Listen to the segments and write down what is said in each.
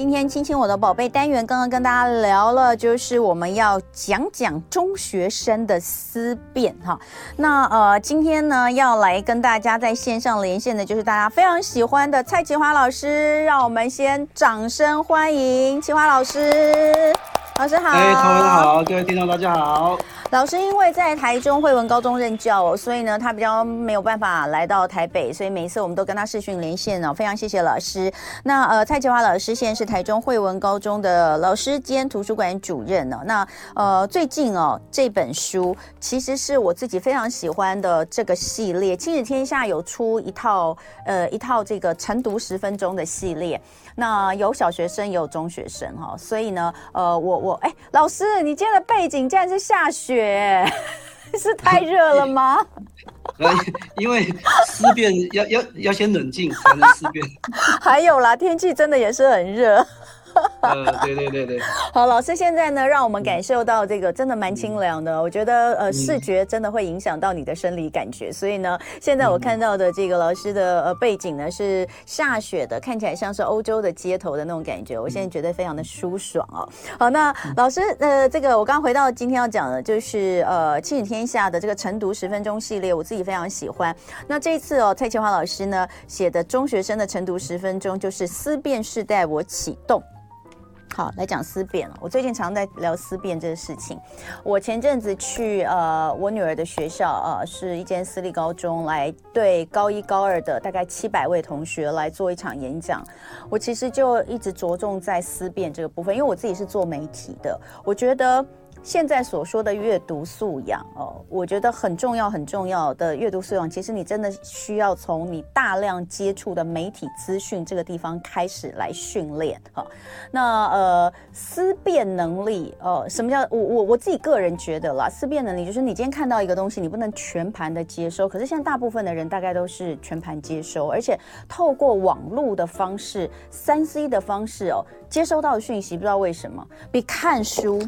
今天亲亲我的宝贝单元，刚刚跟大家聊了，就是我们要讲讲中学生的思辨哈。那呃，今天呢要来跟大家在线上连线的，就是大家非常喜欢的蔡淇华老师，让我们先掌声欢迎淇华老师。老师好，哎，同文好，各位听众大家好。老师因为在台中惠文高中任教，所以呢，他比较没有办法来到台北，所以每一次我们都跟他视讯连线哦。非常谢谢老师。那呃，蔡淇华老师现在是台中惠文高中的老师兼图书馆主任哦。那呃，最近哦，这本书其实是我自己非常喜欢的这个系列，亲子天下有出一套呃一套这个晨读十分钟的系列。那有小学生有中学生哈，所以呢，呃，我我哎，老师，你今天的背景竟然是下雪，是太热了吗？因为思辨要要要先冷静才能思辨。还有啦，天气真的也是很热。呃，对对对对，好，老师现在呢，让我们感受到这个真的蛮清凉的。我觉得呃，视觉真的会影响到你的生理感觉，所以呢，现在我看到的这个老师的呃背景呢是下雪的，看起来像是欧洲的街头的那种感觉。我现在觉得非常的舒爽哦。好，那老师呃，这个我刚回到今天要讲的就是呃亲子天下的这个晨读十分钟系列，我自己非常喜欢。那这一次哦，蔡淇华老师呢写的中学生的晨读十分钟就是思辨世代，我启动。好，来讲思辨了。我最近常在聊思辨这个事情。我前阵子去呃我女儿的学校、呃，是一间私立高中，来对高一高二的大概七百位同学来做一场演讲。我其实就一直着重在思辨这个部分，因为我自己是做媒体的，我觉得。现在所说的阅读素养哦，我觉得很重要很重要的阅读素养，其实你真的需要从你大量接触的媒体资讯这个地方开始来训练哈。那呃，思辨能力哦，什么叫我我我自己个人觉得啦，思辨能力就是你今天看到一个东西，你不能全盘的接收，可是现在大部分的人大概都是全盘接收，而且透过网络的方式、三 C 的方式哦，接收到的讯息，不知道为什么比看书。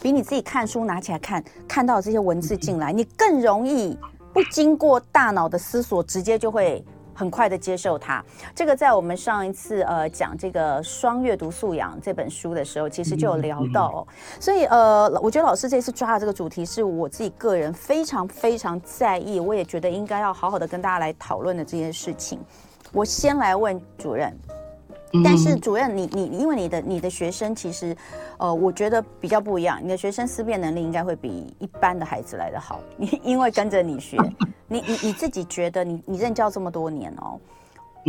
比你自己看书拿起来看，看到这些文字进来，你更容易不经过大脑的思索，直接就会很快的接受它。这个在我们上一次呃讲这个双阅读素养这本书的时候，其实就有聊到哦。所以呃，我觉得老师这次抓的这个主题是我自己个人非常非常在意，我也觉得应该要好好的跟大家来讨论的这件事情。我先来问主任。但是主任，你你因为你的你的学生其实，呃，我觉得比较不一样。你的学生思辨能力应该会比一般的孩子来得好。你因为跟着你学，你你你自己觉得你你任教这么多年哦，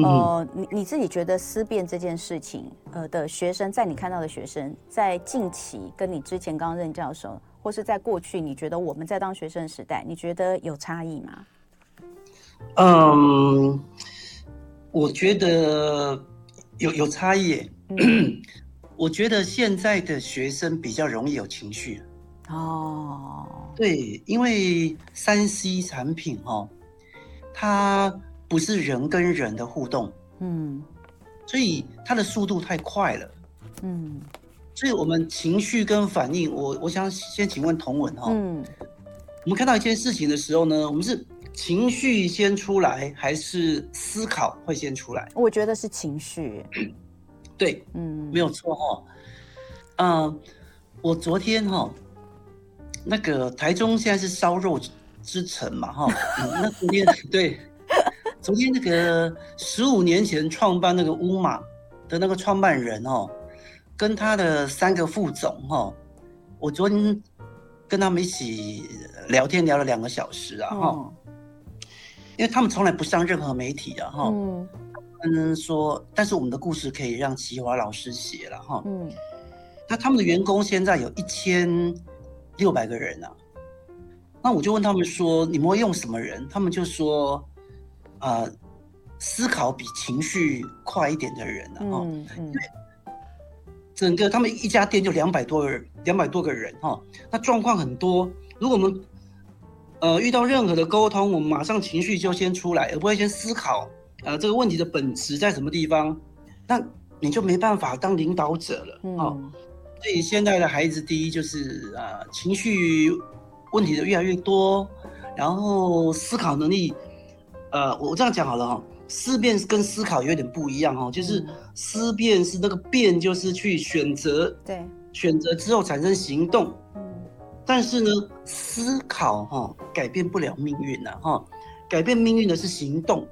呃，你你自己觉得思辨这件事情，呃的学生，在你看到的学生，在近期跟你之前刚任教的时候，或是在过去，你觉得我们在当学生时代，你觉得有差异吗？嗯，我觉得。有有差异，嗯，我觉得现在的学生比较容易有情绪。哦，对，因为三 C 产品哦，它不是人跟人的互动，嗯，所以它的速度太快了，嗯，所以我们情绪跟反应，我我想先请问同文哈，嗯，我们看到一件事情的时候呢，我们是。情绪先出来还是思考会先出来？我觉得是情绪。对，嗯，没有错哈。嗯、呃，我昨天哈，那个台中现在是烧肉之城嘛哈、嗯。那昨天对，昨天那个十五年前创办那个乌马的那个创办人哦，跟他的三个副总哈，我昨天跟他们一起聊天聊了两个小时啊哈。嗯因为他们从来不上任何媒体啊，哈，嗯，说，但是我们的故事可以让齐华老师写了，哈，嗯，那他们的员工现在有一千六百个人啊，那我就问他们说，你们会用什么人？他们就说，呃，思考比情绪快一点的人啊，哈，嗯，因为整个他们一家店就两百多人，两百多个人，哈，那状况很多，如果我们呃，遇到任何的沟通，我们马上情绪就先出来，而不会先思考，呃，这个问题的本质在什么地方，那你就没办法当领导者了，嗯、哦。所以现在的孩子，第一就是呃，情绪问题的越来越多，然后思考能力，呃，我这样讲好了哈，思辨跟思考有点不一样哦，就是思辨是那个辨，就是去选择，对，选择之后产生行动。嗯，但是呢，思考哈改变不了命运呐哈，改变命运的是行动。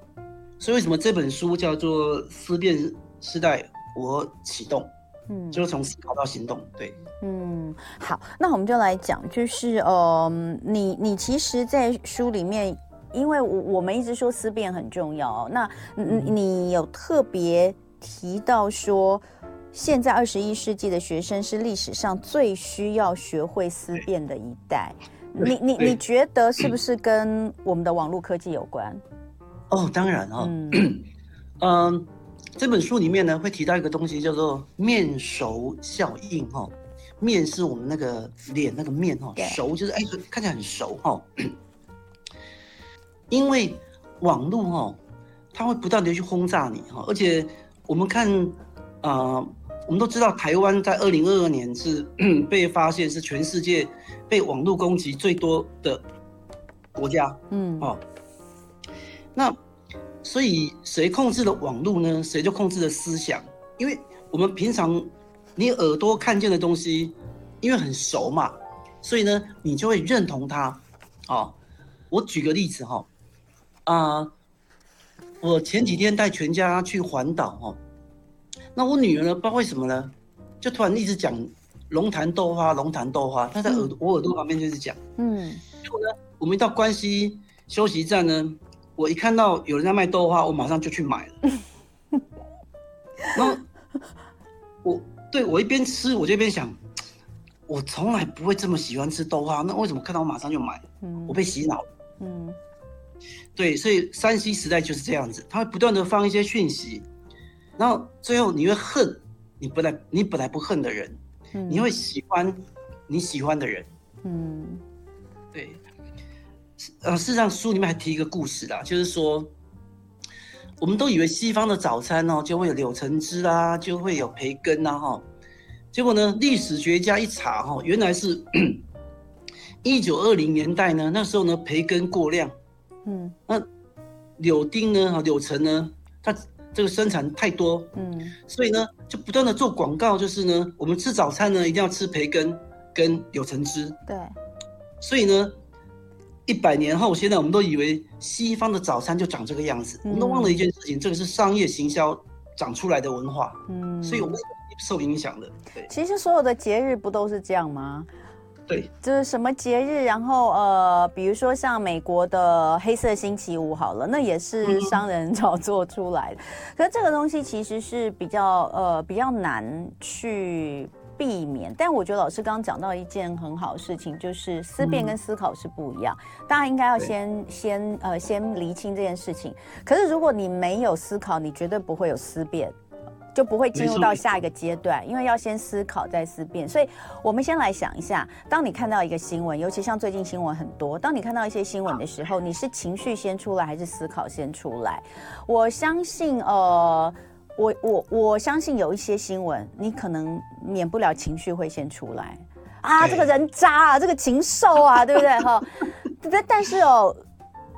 所以为什么这本书叫做《思辨时代我启动》？嗯，就是从思考到行动。对，嗯，好，那我们就来讲，就是呃，你你其实，在书里面，因为我我们一直说思辨很重要，那你你有特别提到说，现在二十一世纪的学生是历史上最需要学会思辨的一代。你你你觉得是不是跟我们的网络科技有关？哦，当然哦，嗯，呃，这本书里面呢会提到一个东西叫做面熟效应哈，面是我们那个脸那个面哈，熟就是哎看起来很熟哈，因为网络哈，它会不断的去轰炸你哈，而且我们看啊，呃，我们都知道台湾在二零二二年是 被发现是全世界被网络攻击最多的国家，嗯，哦。那，所以谁控制了网络呢？谁就控制了思想。因为我们平常你耳朵看见的东西，因为很熟嘛，所以呢，你就会认同它。哦，我举个例子哈，啊，我前几天带全家去环岛哈，那我女儿呢，不知道为什么呢，就突然一直讲龙潭豆花，龙潭豆花，她在耳我耳朵旁边就是讲，嗯，结果呢，我们一到关西休息站呢。我一看到有人在卖豆花，我马上就去买了。然后我对我一边吃，我就一边想，我从来不会这么喜欢吃豆花，那为什么看到我马上就买？我被洗脑了。嗯，对，所以山西时代就是这样子，它会不断的放一些讯息，然后最后你会恨你本来你本来不恨的人，你会喜欢你喜欢的人。嗯，对。呃，事实上书里面还提一个故事啦，就是说，我们都以为西方的早餐哦，就会有柳橙汁啦，就会有培根呐，哈，结果呢，历史学家一查哈，原来是 一九二零年代呢，那时候呢，培根过量，嗯，那柳丁呢，哈，柳橙呢，它这个生产太多，嗯，所以呢，就不断的做广告，就是呢，我们吃早餐呢，一定要吃培根跟柳橙汁，对，所以呢。一百年后，现在我们都以为西方的早餐就长这个样子，嗯、我们都忘了一件事情，这个是商业行销长出来的文化，嗯，所以我们受影响的。对，其实所有的节日不都是这样吗？对，就是什么节日，然后呃，比如说像美国的黑色星期五，好了，那也是商人炒作出来的。嗯、可是这个东西其实是比较呃比较难去。避免，但我觉得老师刚刚讲到一件很好的事情，就是思辨跟思考是不一样，大家应该要先先呃先厘清这件事情。可是如果你没有思考，你绝对不会有思辨，就不会进入到下一个阶段，因为要先思考再思辨。所以我们先来想一下，当你看到一个新闻，尤其像最近新闻很多，当你看到一些新闻的时候，你是情绪先出来还是思考先出来？我相信呃。我我我相信有一些新闻，你可能免不了情绪会先出来啊，这个人渣啊，这个禽兽啊，对不对哈？但但是哦，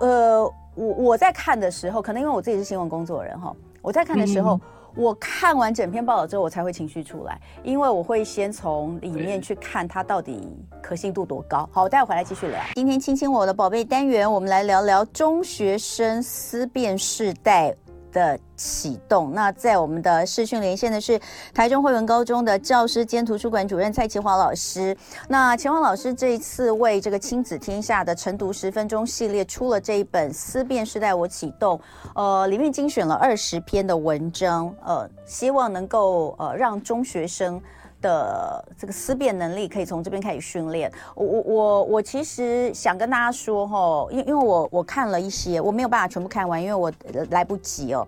呃，我我在看的时候，可能因为我自己是新闻工作人哈，我在看的时候，嗯、我看完整篇报道之后，我才会情绪出来，因为我会先从里面去看它到底可信度多高。好，我待会回来继续聊。今天亲亲我的宝贝单元，我们来聊聊中学生思辨世代的启动。那在我们的视讯连线的是台中汇文高中的教师兼图书馆主任蔡奇华老师。那秦华老师这一次为这个亲子天下的晨读十分钟系列出了这一本《思辨世代我启动》，呃，里面精选了二十篇的文章，呃，希望能够呃让中学生。的这个思辨能力可以从这边开始训练。我我我我其实想跟大家说哈，因因为我我看了一些，我没有办法全部看完，因为我来不及哦。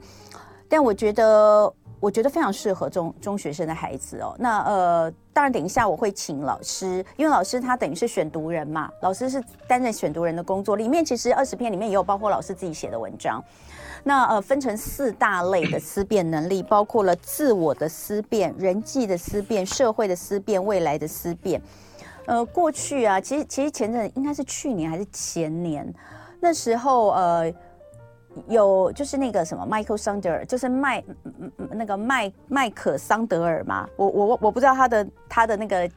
但我觉得我觉得非常适合中中学生的孩子哦。那呃，当然等一下我会请老师，因为老师他等于是选读人嘛，老师是担任选读人的工作。里面其实二十篇里面也有包括老师自己写的文章。那呃，分成四大类的思辨能力，包括了自我的思辨、人际的思辨、社会的思辨、未来的思辨。呃，过去啊，其实其实前阵应该是去年还是前年，那时候呃，有就是那个什么 Michael Sander，就是麦那个麦麦克桑德尔嘛，我我我不知道他的他的那个。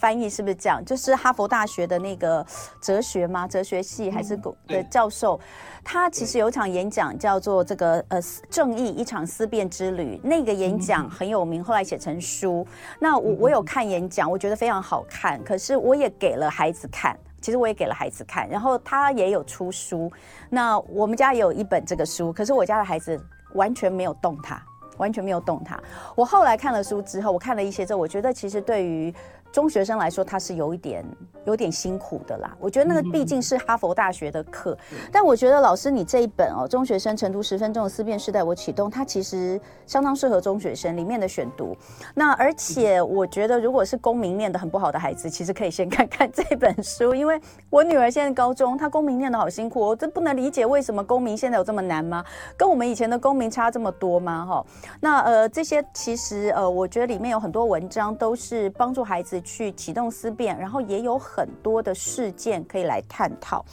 翻译是不是这样？就是哈佛大学的那个哲学吗？哲学系还是的教授，嗯、他其实有一场演讲叫做这个呃正义一场思辨之旅，那个演讲很有名，后来写成书。那我我有看演讲，我觉得非常好看。可是我也给了孩子看，其实我也给了孩子看，然后他也有出书。那我们家也有一本这个书，可是我家的孩子完全没有动它，完全没有动它。我后来看了书之后，我看了一些之后，我觉得其实对于中学生来说，他是有一点有点辛苦的啦。我觉得那个毕竟是哈佛大学的课，但我觉得老师你这一本哦，《中学生晨读十分钟的思辨时代》，我启动它其实相当适合中学生里面的选读。那而且我觉得，如果是公民念得很不好的孩子，其实可以先看看这本书，因为我女儿现在高中，她公民念得好辛苦，我真不能理解为什么公民现在有这么难吗？跟我们以前的公民差这么多吗？哈，那呃这些其实呃，我觉得里面有很多文章都是帮助孩子。去启动思辨，然后也有很多的事件可以来探讨。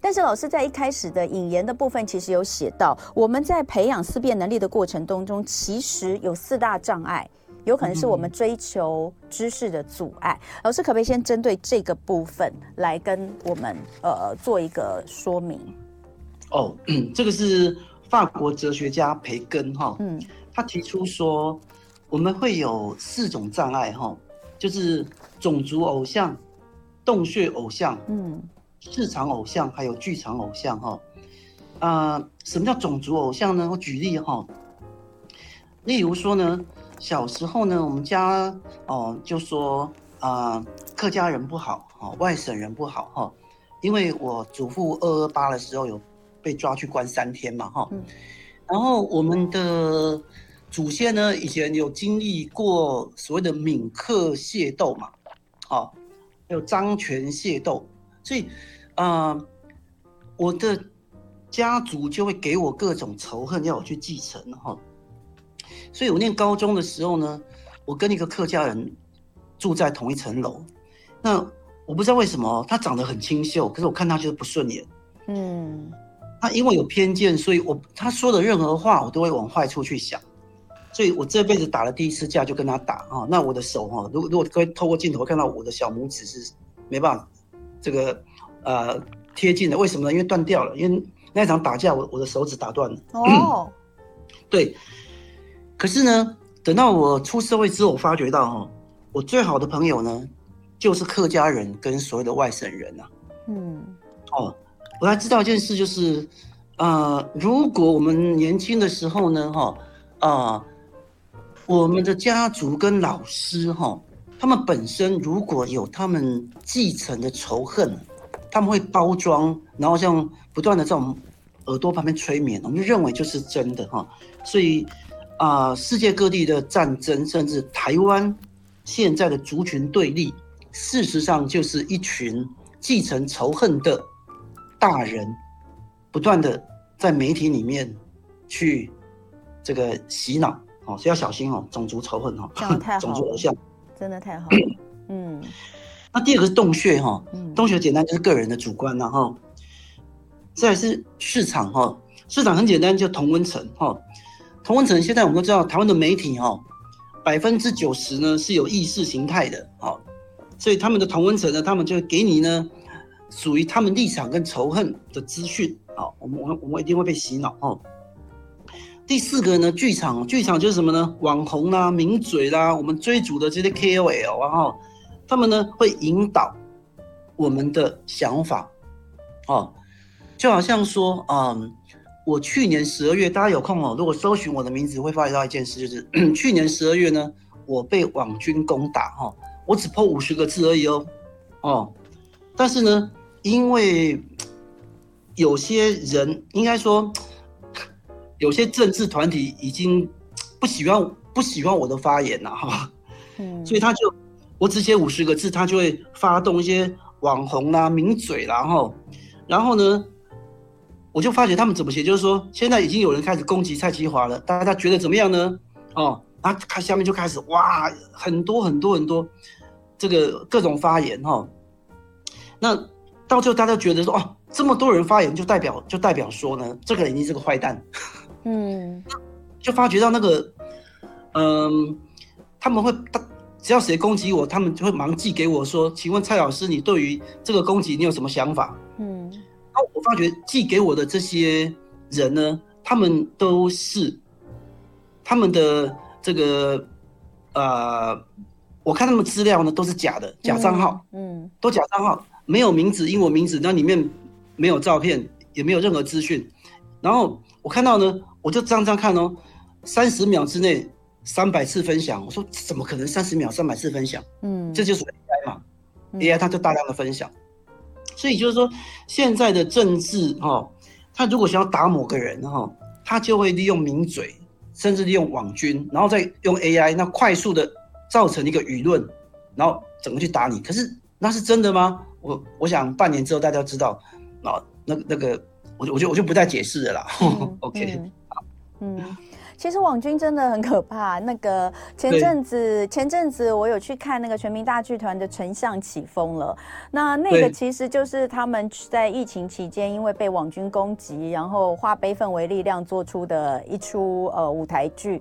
但是老师在一开始的引言的部分，其实有写到，我们在培养思辨能力的过程当中，其实有四大障碍，有可能是我们追求知识的阻碍。嗯、老师可不可以先针对这个部分来跟我们呃做一个说明？哦，这个是法国哲学家培根哈，嗯，他提出说我们会有四种障碍哈。就是种族偶像、洞穴偶像、嗯，市场偶像，还有剧场偶像哈。啊、呃，什么叫种族偶像呢？我举例哈，例如说呢，小时候呢，我们家哦就说啊、呃，客家人不好哈，外省人不好哈，因为我祖父二二八的时候有被抓去关三天嘛哈，然后我们的。祖先呢，以前有经历过所谓的闽客械斗嘛，好、哦，还有漳泉械斗，所以，啊、呃，我的家族就会给我各种仇恨，要我去继承哈、哦。所以我念高中的时候呢，我跟一个客家人住在同一层楼，那我不知道为什么他长得很清秀，可是我看他就是不顺眼，嗯，他因为有偏见，所以我他说的任何话，我都会往坏处去想。所以我这辈子打了第一次架就跟他打啊，那我的手哈，如果如果可以透过镜头看到我的小拇指是没办法这个呃贴近的，为什么呢？因为断掉了，因为那场打架我我的手指打断了。哦，对。可是呢，等到我出社会之后，我发觉到哈，我最好的朋友呢，就是客家人跟所有的外省人呐。嗯。哦，我还知道一件事，就是呃，如果我们年轻的时候呢，哈啊。我们的家族跟老师哈，他们本身如果有他们继承的仇恨，他们会包装，然后像不断的在我们耳朵旁边催眠，我们就认为就是真的哈。所以啊，世界各地的战争，甚至台湾现在的族群对立，事实上就是一群继承仇恨的大人，不断的在媒体里面去这个洗脑。哦，所以要小心哦，种族仇恨哈，种族偶像，真的太好了。嗯，那第二个是洞穴哈，洞穴简单就是个人的主观然后，再来是市场哈，市场很简单，就同温层哈，同温层现在我们都知道，台湾的媒体哈，百分之九十呢是有意识形态的，好，所以他们的同温层呢，他们就会给你呢属于他们立场跟仇恨的资讯，好，我们我们我们一定会被洗脑哦。第四个呢，剧场，剧场就是什么呢？网红啦、啊、名嘴啦、我们追逐的这些 KOL，然后他们呢会引导我们的想法，哦，就好像说，嗯，我去年十二月，大家有空哦，如果搜寻我的名字，会发现到一件事，就是 去年十二月呢，我被网军攻打，哈，我只破五十个字而已哦，哦，但是呢，因为有些人应该说。有些政治团体已经 不喜欢不喜欢我的发言了哈，嗯，所以他就我只写五十个字，他就会发动一些网红啦、名嘴啦，然后然后呢，我就发觉他们怎么写，就是说现在已经有人开始攻击蔡其华了，大家觉得怎么样呢？哦，然后他下面就开始哇，很多很多很多这个各种发言哈，那到最后大家觉得说哦，这么多人发言，就代表就代表说呢，这个人一定是个坏蛋。嗯，就发觉到那个，嗯，他们会，他只要谁攻击我，他们就会忙寄给我说，请问蔡老师，你对于这个攻击你有什么想法？嗯，然后我发觉寄给我的这些人呢，他们都是他们的这个，呃，我看他们资料呢都是假的，假账号，嗯，嗯，都假账号，没有名字，英文名字，那里面没有照片，也没有任何资讯，然后我看到呢。我就这样这样看哦，三十秒之内三百次分享，我说怎么可能三十秒三百次分享？嗯，这就是 AI 嘛，嗯，AI 它就大量的分享，所以就是说现在的政治哈，他如果想要打某个人哈，他就会利用名嘴，甚至利用网军，然后再用 AI，那快速的造成一个舆论，然后怎么去打你？可是那是真的吗？我我想半年之后大家知道，啊，那那个我就我就我就不再解释了啦。嗯、OK。好嗯，其实网军真的很可怕。那个前阵子，前阵子我有去看那个全民大剧团的《丞相起风了》，那那个其实就是他们在疫情期间因为被网军攻击，然后化悲愤为力量做出的一出呃舞台剧。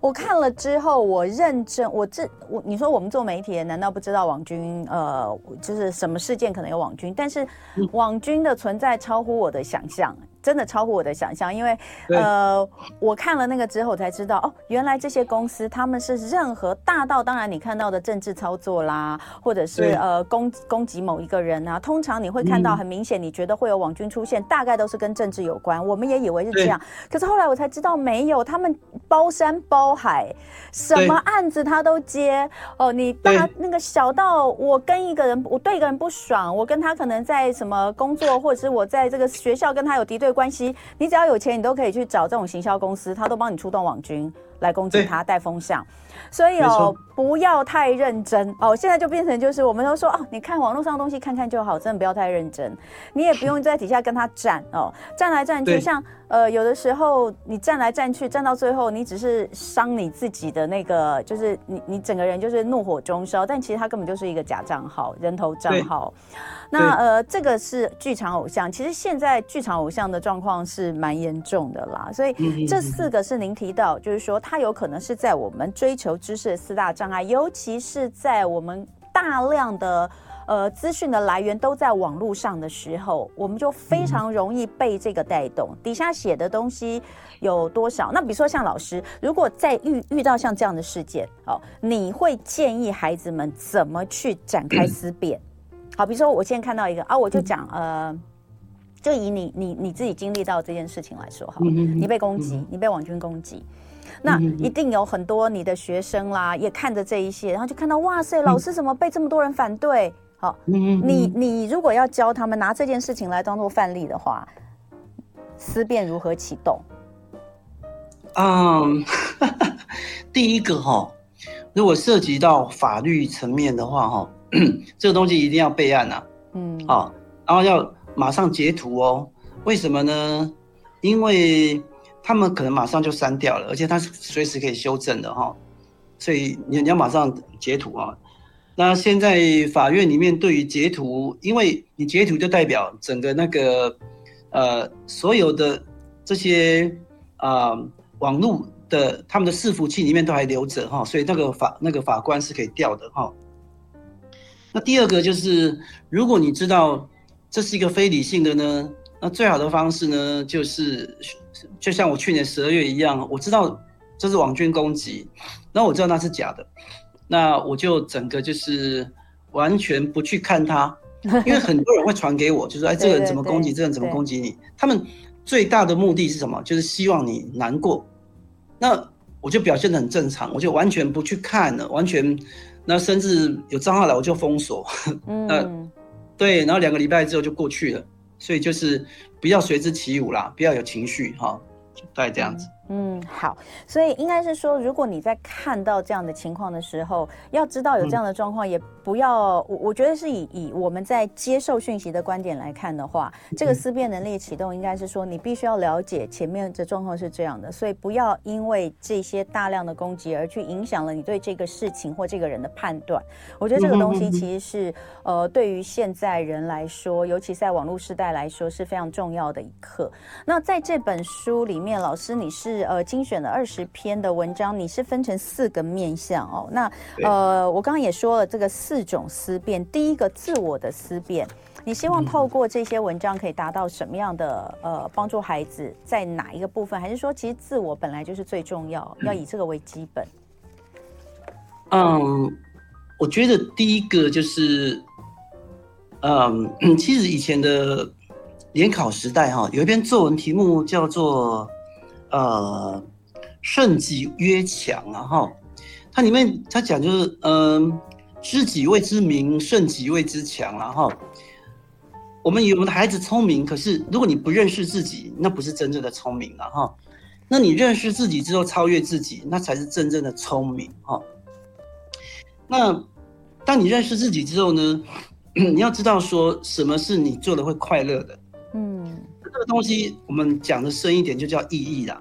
我看了之后，我认真，我这我你说我们做媒体难道不知道网军呃就是什么事件可能有网军？但是网军的存在超乎我的想象。真的超乎我的想象，因为呃，我看了那个之后才知道，哦，原来这些公司他们是任何大到当然你看到的政治操作啦，或者是呃攻攻击某一个人啊，通常你会看到很明显，你觉得会有网军出现，嗯，大概都是跟政治有关。我们也以为是这样，可是后来我才知道没有，他们包山包海，什么案子他都接。哦，你大那个小到我跟一个人，我对一个人不爽，我跟他可能在什么工作，或者是我在这个学校跟他有敌对关系，你只要有钱，你都可以去找这种行销公司，他都帮你出动网军来攻击他，带风向。所以哦，不要太认真哦。现在就变成就是，我们都说哦，你看网络上的东西看看就好，真的不要太认真。你也不用在底下跟他战哦，战来战去。像呃，有的时候你战来战去，战到最后，你只是伤你自己的那个，就是你你整个人就是怒火中烧。但其实他根本就是一个假账号，人头账号。那呃，这个是剧场偶像。其实现在剧场偶像的状况是蛮严重的啦。所以这四个是您提到，就是说它有可能是在我们追求知识的四大障碍，尤其是在我们大量的呃资讯的来源都在网络上的时候，我们就非常容易被这个带动。底下写的东西有多少？那比如说像老师，如果在遇遇到像这样的事件，哦，你会建议孩子们怎么去展开思辨？好，比如说我现在看到一个啊，我就讲呃，就以你你你自己经历到这件事情来说，好，你被攻击，你被网军攻击，那一定有很多你的学生啦，也看着这一些，然后就看到哇塞，老师怎么被这么多人反对？好，你你如果要教他们拿这件事情来当做范例的话，思辨如何启动？嗯，第一个哈，如果涉及到法律层面的话哈。这个东西一定要备案呐，嗯，好，然后要马上截图哦。为什么呢？因为他们可能马上就删掉了，而且他是随时可以修正的哈。所以你你要马上截图啊。那现在法院里面对于截图，因为你截图就代表整个那个呃所有的这些啊、呃、网络的他们的伺服器里面都还留着哈，所以那个法那个法官是可以调的哈。那第二个就是，如果你知道这是一个非理性的呢，那最好的方式呢，就是就像我去年十二月一样，我知道这是网军攻击，那我知道那是假的，那我就整个就是完全不去看它，因为很多人会传给我，就是说哎，这个人怎么攻击，这个人怎么攻击你？他们最大的目的是什么？就是希望你难过。那我就表现得很正常，我就完全不去看了，完全。那甚至有账号来我就封锁，嗯，那对，然后两个礼拜之后就过去了，所以就是不要随之起舞啦，不要有情绪哈，大概这样子。嗯，好，所以应该是说，如果你在看到这样的情况的时候，要知道有这样的状况，也不要，我我觉得是以以我们在接受讯息的观点来看的话，这个思辨能力启动，应该是说你必须要了解前面的状况是这样的，所以不要因为这些大量的攻击而去影响了你对这个事情或这个人的判断。我觉得这个东西其实是呃，对于现在人来说，尤其在网络时代来说是非常重要的一课。那在这本书里面，老师你是。是呃，精选了二十篇的文章，你是分成四个面向哦。那呃，我刚刚也说了这个四种思辨，第一个自我的思辨，你希望透过这些文章可以达到什么样的呃帮助孩子在哪一个部分？还是说其实自我本来就是最重要，要以这个为基本？嗯，我觉得第一个就是，嗯，其实以前的联考时代哈，有一篇作文题目叫做。呃，胜己曰强啊，哈，它里面它讲就是，嗯、知己谓之明，胜己谓之强，然后我们以我们的孩子聪明，可是如果你不认识自己，那不是真正的聪明了，哈。那你认识自己之后，超越自己，那才是真正的聪明，哈。那当你认识自己之后呢，你要知道说什么是你做的会快乐的，嗯。这个东西我们讲的深一点，就叫意义啦。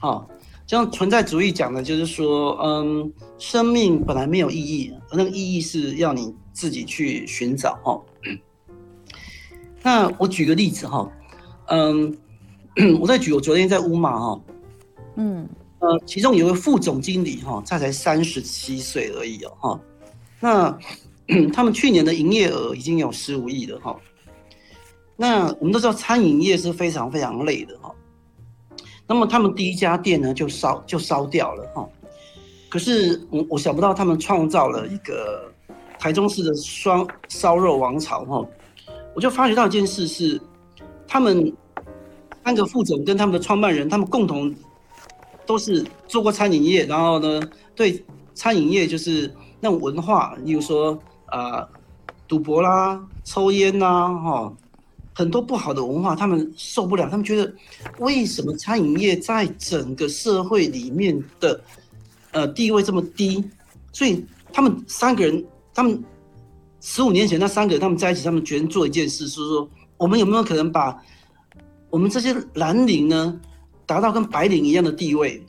好，像存在主义讲的，就是说，嗯，生命本来没有意义，那个意义是要你自己去寻找。哈，那我举个例子哈，嗯，我再举，我昨天在乌马哈，嗯，呃，其中有个副总经理哈，他才三十七岁而已哦，哈，那 他们去年的营业额已经有十五亿了哈。那我们都知道，餐饮业是非常非常累的哈。那么他们第一家店呢，就烧就烧掉了哈。可是我我想不到，他们创造了一个台中市的双烧肉王朝哈。我就发觉到一件事是，他们三个副总跟他们的创办人，他们共同都是做过餐饮业，然后呢，对餐饮业就是那种文化，例如说啊，赌博啦、抽烟啦，哈。很多不好的文化，他们受不了。他们觉得，为什么餐饮业在整个社会里面的呃地位这么低？所以他们三个人，他们十五年前那三个人，他们在一起，他们决定做一件事，是说我们有没有可能把我们这些蓝领呢，达到跟白领一样的地位？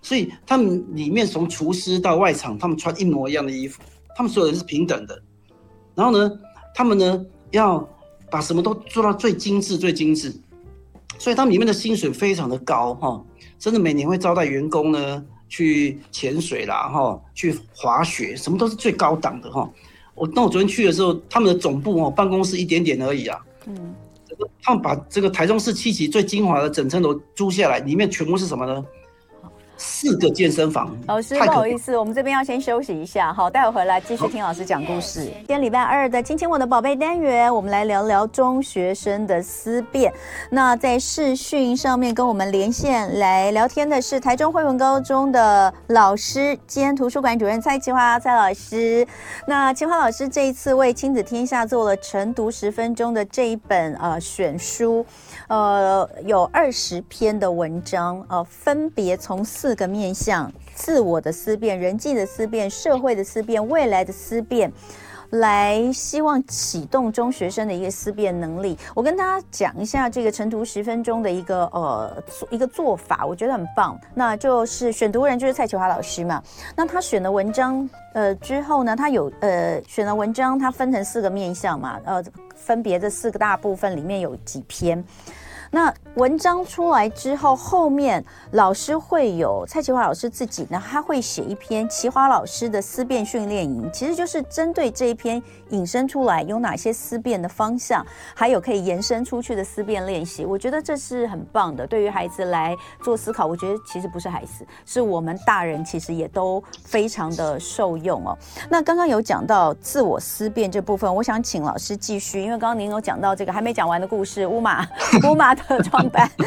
所以他们里面从厨师到外场，他们穿一模一样的衣服，他们所有人是平等的。然后呢，他们呢要。把什么都做到最精致、最精致，所以他们里面的薪水非常的高哈，甚至每年会招待员工呢去潜水啦哈，去滑雪，什么都是最高档的哈。我那我昨天去的时候，他们的总部哦，办公室一点点而已啊，嗯，他们把这个台中市七期最精华的整层楼租下来，里面全部是什么呢？四个健身房，老师不好意思，我们这边要先休息一下，好，待会回来继续听老师讲故事。今天礼拜二的亲亲我的宝贝单元，我们来聊聊中学生的思辨。那在视讯上面跟我们连线来聊天的是台中惠文高中的老师兼图书馆主任蔡奇华蔡老师。那奇华老师这一次为亲子天下做了晨读十分钟的这一本呃选书。呃，有二十篇的文章，呃，分别从四四个面向：自我的思辨、人际的思辨、社会的思辨、未来的思辨，来希望启动中学生的一个思辨能力。我跟大家讲一下这个晨读十分钟的一个呃一个做法，我觉得很棒。那就是选读人就是蔡启华老师嘛，那他选的文章呃之后呢，他有呃选的文章，他分成四个面向嘛，呃，分别这四个大部分里面有几篇。那文章出来之后，后面老师会有蔡奇华老师自己呢，他会写一篇奇华老师的思辨训练营，其实就是针对这一篇引申出来有哪些思辨的方向，还有可以延伸出去的思辨练习。我觉得这是很棒的，对于孩子来做思考，我觉得其实不是孩子，是我们大人其实也都非常的受用哦。那刚刚有讲到自我思辨这部分，我想请老师继续，因为刚刚您有讲到这个还没讲完的故事，乌马 乌马。的装扮，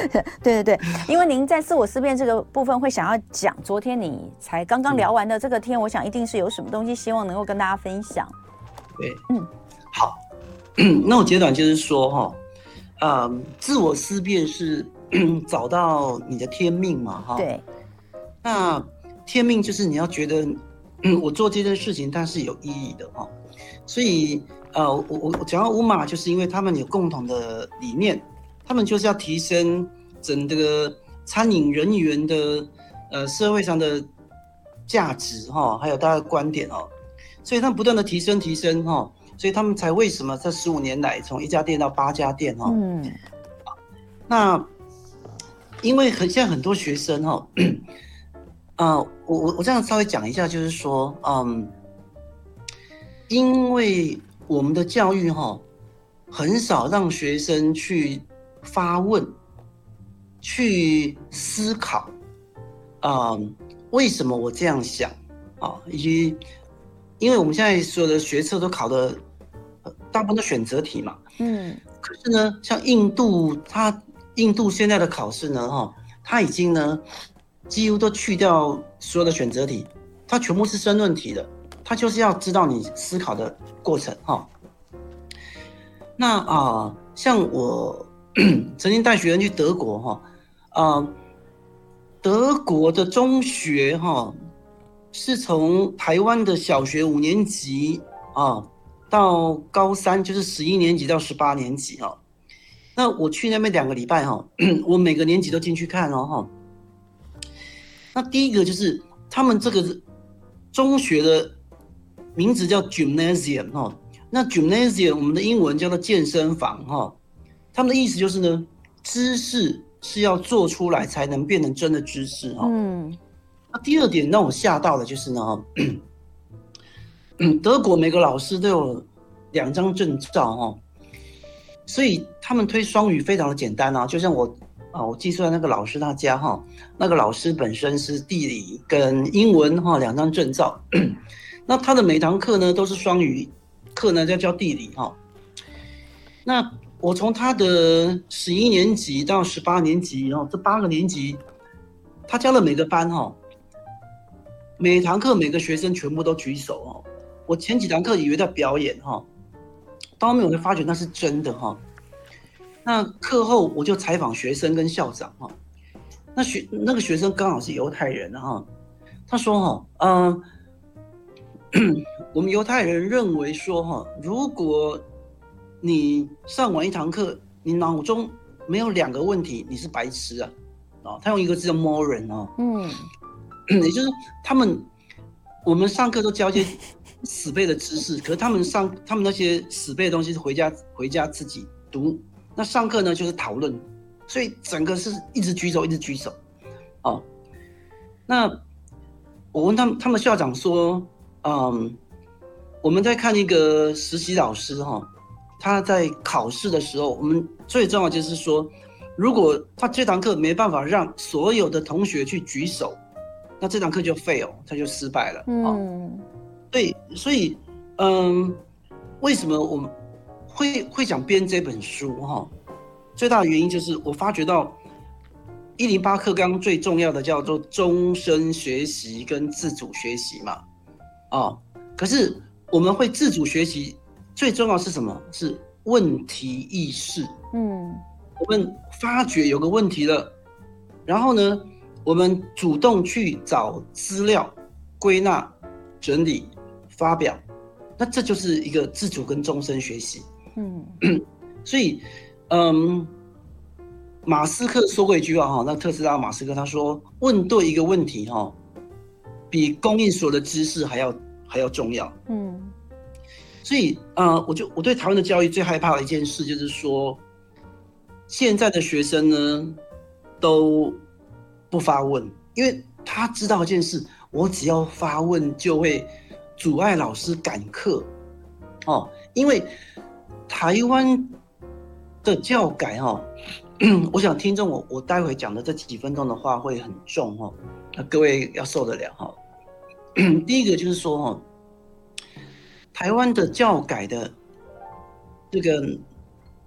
对对对，因为您在自我思辨这个部分会想要讲，昨天你才刚刚聊完的这个天，我想一定是有什么东西希望能够跟大家分享。对，嗯，好，那我简短就是说哈，嗯，自我思辨是 找到你的天命嘛，哈。对。那天命就是你要觉得，我做这件事情它是有意义的哈。所以，呃，我我我讲到五马，就是因为他们有共同的理念，他们就是要提升整个餐饮人员的呃社会上的价值哈，还有大家的观点哦。所以他们不断的提升提升哈。所以他们才为什么这十五年来从一家店到八家店哈？嗯，那因为很现在很多学生哈，啊，我我我这样稍微讲一下，就是说，嗯，因为我们的教育哈，很少让学生去发问、去思考，啊，为什么我这样想啊？以及因为我们现在所有的学测都考的。大部分都选择题嘛，嗯，可是呢，像印度，它印度现在的考试呢，哈，它已经呢，几乎都去掉所有的选择题，它全部是申论题的，它就是要知道你思考的过程，哈。那啊、呃，像我 曾经带学生去德国，哈，啊，德国的中学，哈，是从台湾的小学五年级啊。到高三就是十一年级到十八年级哦，那我去那边两个礼拜哈，我每个年级都进去看哦哈。那第一个就是他们这个中学的名字叫 Gymnasium 哈，那 Gymnasium 我们的英文叫做健身房哈，他们的意思就是呢，知识是要做出来才能变成真的知识哈。嗯。那第二点让我吓到的就是呢。德国每个老师都有两张证照哈，所以他们推双语非常的简单啊。就像我啊，我计算那个老师他家哈，那个老师本身是地理跟英文哈两张证照，那他的每堂课呢都是双语课呢，在教地理哈。那我从他的十一年级到十八年级哦，这八个年级，他教的每个班哈，每堂课每个学生全部都举手哦。我前几堂课以为在表演哈，到后面我才发觉那是真的哈。那课后我就采访学生跟校长哈，那学那个学生刚好是犹太人哈，他说哈，嗯，我们犹太人认为说哈，如果你上完一堂课，你脑中没有两个问题，你是白痴啊，啊，他用一个字叫 moron 啊，嗯，也就是他们我们上课都教一些。死背的知识，可是他们上他们那些死背的东西是回家回家自己读，那上课呢就是讨论，所以整个是一直举手一直举手，哦，那我问他们，他们校长说，嗯，我们在看一个实习老师哈，他在考试的时候，我们最重要就是说，如果他这堂课没办法让所有的同学去举手，那这堂课就 fail，他就失败了，嗯。对，所以，嗯，为什么我们会会想编这本书哈？最大的原因就是我发觉到一零八课纲最重要的叫做终身学习跟自主学习嘛，啊，可是我们会自主学习，最重要是什么？是问题意识。嗯，我们发觉有个问题了，然后呢，我们主动去找资料、归纳、整理。发表，那这就是一个自主跟终身学习。嗯，所以，嗯，马斯克说过一句话哈，那特斯拉马斯克他说，问对一个问题哈，比供应所有的知识还要还要重要。嗯，所以，呃，我就我对台湾的教育最害怕的一件事就是说，现在的学生呢都不发问，因为他知道一件事，我只要发问就会。阻碍老师赶课，哦，因为台湾的教改哈，我想听众我我待会讲的这几分钟的话会很重哈，那各位要受得了哈。第一个就是说哈，台湾的教改的这个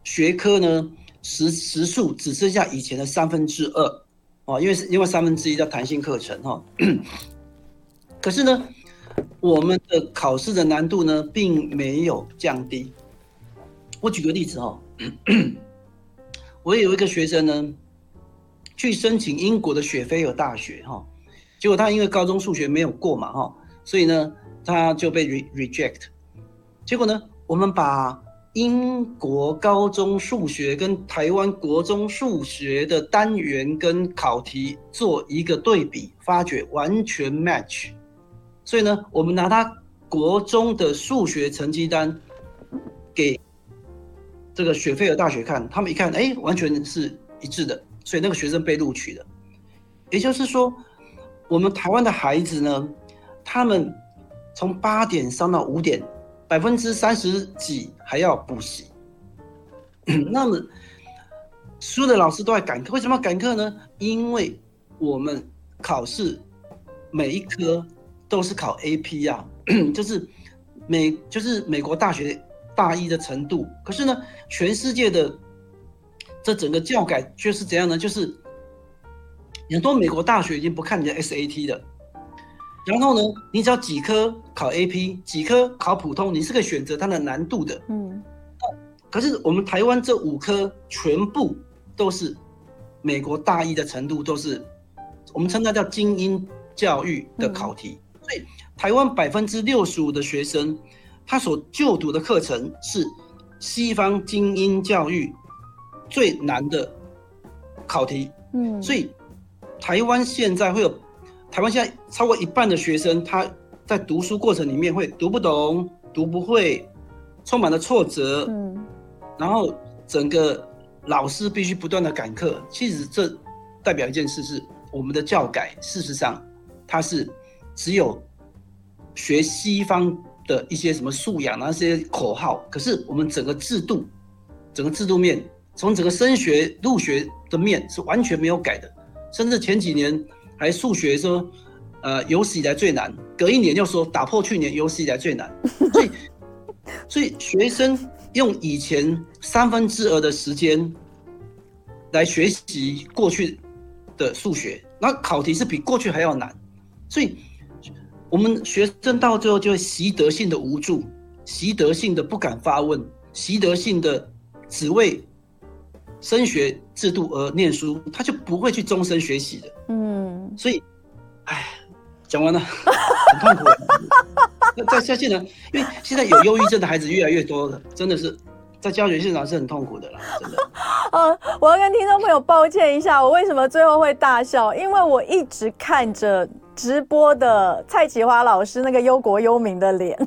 学科呢，时时数只剩下以前的三分之二哦，因为是因为三分之一叫弹性课程哈，可是呢。我们的考试的难度呢，并没有降低。我举个例子哈，我有一个学生呢，去申请英国的雪菲尔大学哈，结果他因为高中数学没有过嘛哈，所以呢他就被 re reject。结果呢，我们把英国高中数学跟台湾国中数学的单元跟考题做一个对比，发觉完全 match。所以呢，我们拿他国中的数学成绩单给这个雪菲尔大学看，他们一看，哎，完全是一致的。所以那个学生被录取了，也就是说，我们台湾的孩子呢，他们从八点上到五点，百分之三十几还要补习。那么，所有的老师都在赶课，为什么要赶课呢？因为我们考试每一科都是考 AP 啊，就是美就是美国大学大一的程度。可是呢，全世界的。这整个教改却是怎样呢？就是很多美国大学已经不看你的 SAT 了，然后呢，你只要几科考 AP，几科考普通，你是可以选择它的难度的。嗯。可是我们台湾这五科全部都是美国大一的程度，都是我们称它叫精英教育的考题。所以台湾百分之六十五的学生，他所就读的课程是西方精英教育。最难的考题，嗯，所以台湾现在会有，台湾现在超过一半的学生，他在读书过程里面会读不懂、读不会，充满了挫折，嗯，然后整个老师必须不断的赶课。其实这代表一件事是，我们的教改事实上它是只有学西方的一些什么素养那些口号，可是我们整个制度，整个制度面。从整个升学入学的面是完全没有改的，甚至前几年还数学说，呃，有史以来最难，隔一年又说打破去年有史以来最难，所以，所以学生用以前三分之二的时间来学习过去的数学，那考题是比过去还要难，所以我们学生到最后就会习得性的无助，习得性的不敢发问，习得性的只为。升学制度而念书，他就不会去终身学习的。嗯，所以，哎，讲完了，很痛苦。那在下去呢？因为现在有忧郁症的孩子越来越多了，真的是在教学现场是很痛苦的啦，真的。呃，我要跟听众朋友抱歉一下，我为什么最后会大笑？因为我一直看着直播的蔡启华老师那个忧国忧民的脸。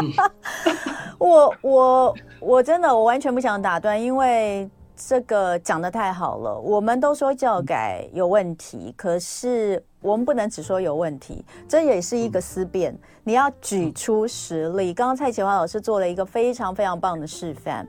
我我我真的我完全不想打断，因为。这个讲得太好了，我们都说教改有问题，可是我们不能只说有问题，这也是一个思辨。你要举出实例。刚刚蔡启华老师做了一个非常非常棒的示范，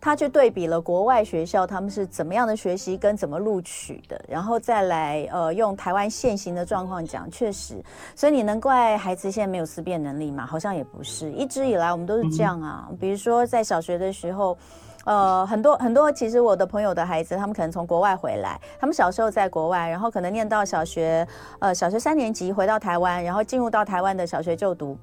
他去对比了国外学校他们是怎么样的学习跟怎么录取的，然后再来呃用台湾现行的状况讲，确实，所以你能怪孩子现在没有思辨能力吗？好像也不是，一直以来我们都是这样啊。比如说在小学的时候。呃，很多很多，其实我的朋友的孩子，他们可能从国外回来，他们小时候在国外，然后可能念到小学，呃，小学三年级回到台湾，然后进入到台湾的小学就读。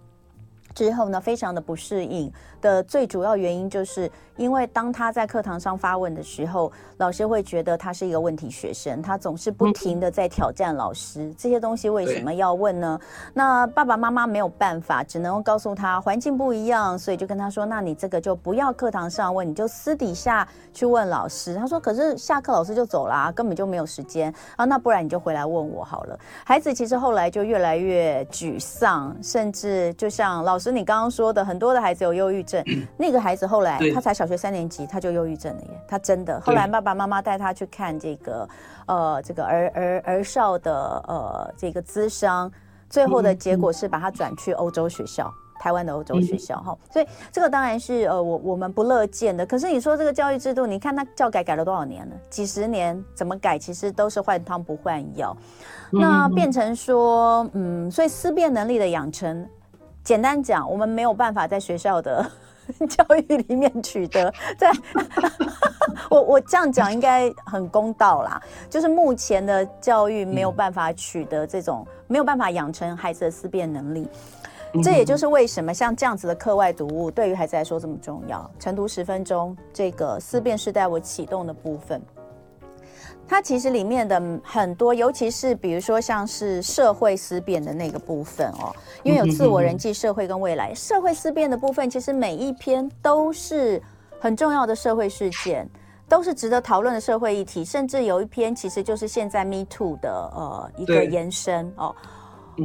之后呢，非常的不适应的最主要原因，就是因为当他在课堂上发问的时候，老师会觉得他是一个问题学生，他总是不停的在挑战老师。这些东西为什么要问呢？那爸爸妈妈没有办法，只能告诉他环境不一样，所以就跟他说：“那你这个就不要课堂上问，你就私底下去问老师。”他说：“可是下课老师就走了，根本就没有时间啊。那不然你就回来问我好了。”孩子其实后来就越来越沮丧，甚至就像老。是你刚刚说的，很多的孩子有忧郁症。那个孩子后来他才小学三年级，他就忧郁症了耶。他真的后来爸爸妈妈带他去看这个呃这个儿儿儿少的呃这个咨商，最后的结果是把他转去欧洲学校，台湾的欧洲学校哈。所以这个当然是呃我我们不乐见的。可是你说这个教育制度，你看他教改改了多少年了？几十年怎么改？其实都是换汤不换药。那变成说嗯，所以思辨能力的养成。简单讲，我们没有办法在学校的 教育里面取得。在 我我这样讲应该很公道啦，就是目前的教育没有办法取得这种，没有办法养成孩子的思辨能力。这也就是为什么像这样子的课外读物对于孩子来说这么重要。晨读十分钟，这个思辨是带我启动的部分。它其实里面的很多，尤其是比如说像是社会思辨的那个部分哦，因为有自我、人际、社会跟未来。社会思辨的部分，其实每一篇都是很重要的社会事件，都是值得讨论的社会议题，甚至有一篇其实就是现在 Me Too 的呃一个延伸哦。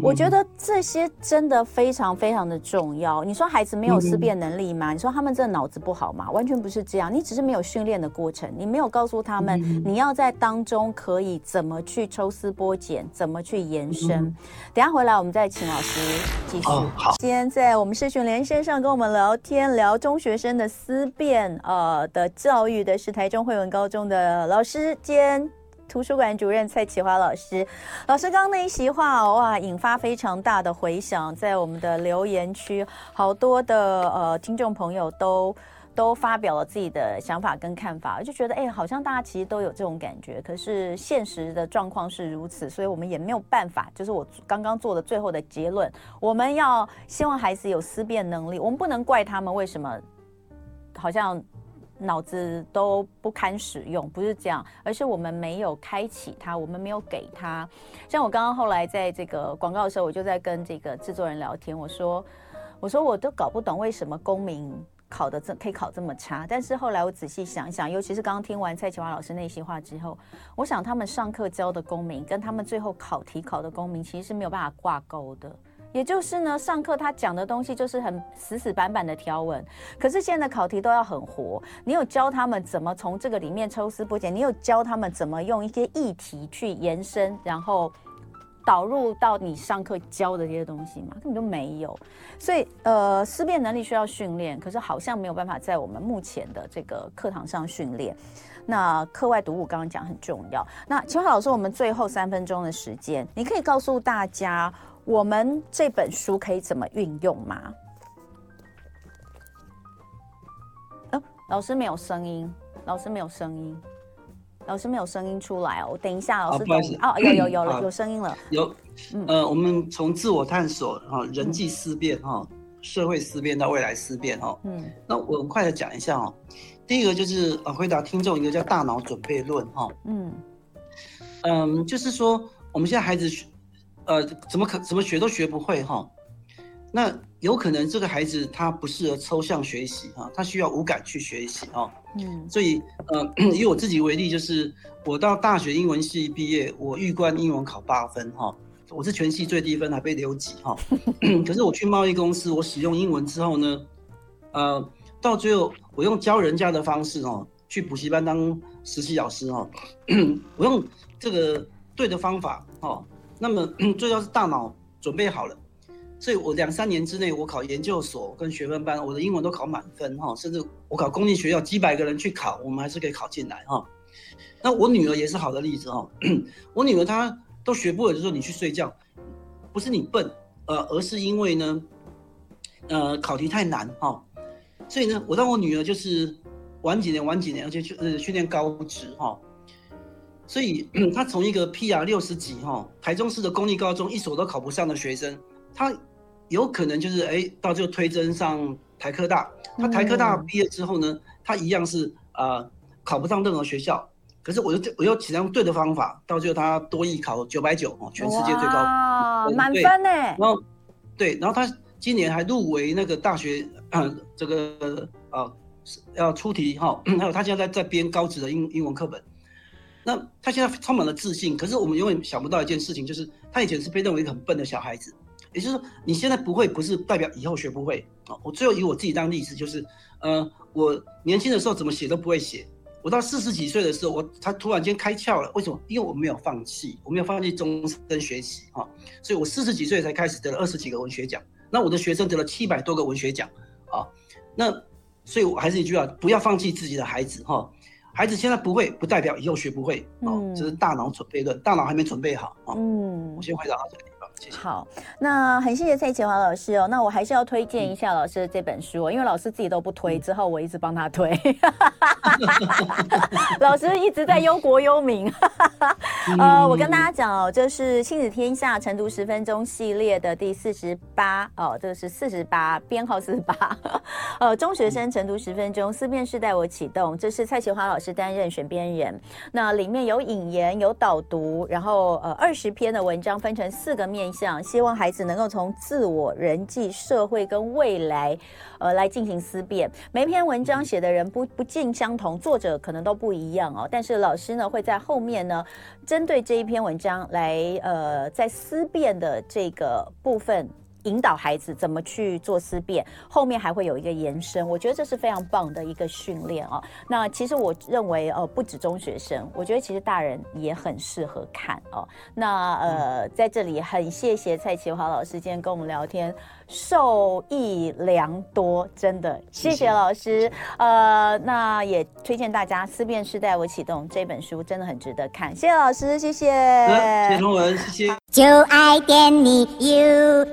我觉得这些真的非常非常的重要。你说孩子没有思辨能力吗？你说他们真的脑子不好吗？完全不是这样。你只是没有训练的过程，你没有告诉他们你要在当中可以怎么去抽丝剥茧，怎么去延伸。等下回来我们再请老师继续。哦，好。今天在我们视讯连线上跟我们聊天，聊中学生的思辨呃的教育的是台中惠文高中的老师兼。图书馆主任蔡启华老师，老师刚刚那一席话哇，引发非常大的回响，在我们的留言区，好多的呃听众朋友都都发表了自己的想法跟看法，就觉得哎、好像大家其实都有这种感觉，可是现实的状况是如此，所以我们也没有办法，就是我刚刚做的最后的结论，我们要希望孩子有思辨能力，我们不能怪他们为什么好像。脑子都不堪使用，不是这样，而是我们没有开启它，我们没有给它。像我刚刚后来在这个广告的时候，我就在跟这个制作人聊天，我说，我说我都搞不懂为什么公民考的这可以考这么差。但是后来我仔细想一想，尤其是刚刚听完蔡启华老师那些话之后，我想他们上课教的公民跟他们最后考题考的公民其实是没有办法挂钩的。也就是呢，上课他讲的东西就是很死死板板的条文，可是现在的考题都要很活。你有教他们怎么从这个里面抽丝剥茧？你有教他们怎么用一些议题去延伸，然后导入到你上课教的这些东西吗？根本就没有。所以，呃，思辨能力需要训练，可是好像没有办法在我们目前的这个课堂上训练。那课外读物刚刚讲很重要。那秦华老师，我们最后三分钟的时间，你可以告诉大家。我们这本书可以怎么运用吗？哦，老师没有声音，老师没有声音，老师没有声音出来哦。我等一下，老师等。哦，有有有了，有声音了。有，呃，我们从自我探索哈，人际思辨哈，社会思辨到未来思辨哈。嗯。那我很快的讲一下哦。第一个就是呃，回答听众一个叫大脑准备论哈。嗯。嗯，就是说我们现在孩子学。呃，怎么可怎么学都学不会哈？那有可能这个孩子他不适合抽象学习哈，他需要五感去学习哈。嗯，所以呃，以我自己为例，就是我到大学英文系毕业，我预官英文考八分哈，我是全系最低分，还被留级哈。可是我去贸易公司，我使用英文之后呢，呃，到最后我用教人家的方式哦，去补习班当实习老师哦，我用这个对的方法哈。那么最重要是大脑准备好了，所以我两三年之内，我考研究所跟学分班，我的英文都考满分哈，甚至我考公立学校，几百个人去考，我们还是可以考进来哈。那我女儿也是好的例子哈，我女儿她都学不会，就说你去睡觉，不是你笨，呃，而是因为呢，呃，考题太难哈，所以呢，我让我女儿就是晚几年晚几年，而且去呃去念高职哈。所以他从一个 PR 六十几哈，台中市的公立高中一所都考不上的学生，他有可能就是哎，到最后推甄上台科大。他台科大毕业之后呢，他一样是呃考不上任何学校。可是我又我又采用对的方法，到最后他多艺考九百九哦，全世界最高，满分呢。然后对，然后他今年还入围那个大学，呃、这个呃要出题哈，还有他现在在在编高职的英英文课本。那他现在充满了自信，可是我们永远想不到一件事情，就是他以前是被认为一个很笨的小孩子。也就是说，你现在不会，不是代表以后学不会啊。我最后以我自己当例子，就是，呃，我年轻的时候怎么写都不会写，我到四十几岁的时候，我他突然间开窍了。为什么？因为我没有放弃，我没有放弃终身学习啊。所以我四十几岁才开始得了二十几个文学奖，那我的学生得了七百多个文学奖啊。那所以我还是一句话，不要放弃自己的孩子哈。孩子现在不会，不代表以后学不会哦。这是大脑准备论，大脑还没准备好啊。嗯，我先回答到这个地方，谢谢。好，那很谢谢蔡启华老师哦。那我还是要推荐一下老师的这本书哦，因为老师自己都不推，之后我一直帮他推。老师一直在忧国忧民。呃，我跟大家讲哦，这是亲子天下晨读十分钟系列的第四十八哦，这个是四十八编号四十八，呃，中学生晨读十分钟，思辨世代我启动，这是蔡启华老师担任选编人，那里面有引言，有导读，然后呃二十篇的文章分成四个面向，希望孩子能够从自我、人际、社会跟未来，呃来进行思辨。每篇文章写的人不不尽相同，作者可能都不一样哦，但是老师呢会在后面呢。针对这一篇文章来，呃，在思辨的这个部分，引导孩子怎么去做思辨，后面还会有一个延伸，我觉得这是非常棒的一个训练哦。那其实我认为，呃，不止中学生，我觉得其实大人也很适合看哦。那呃，在这里很谢谢蔡启华老师今天跟我们聊天。受益良多，真的，谢谢老师。呃，那也推荐大家《思辨时代我启动》这本书，真的很值得看。谢谢老师，谢谢。谢谢龙文，谢谢。就爱点你 UFO。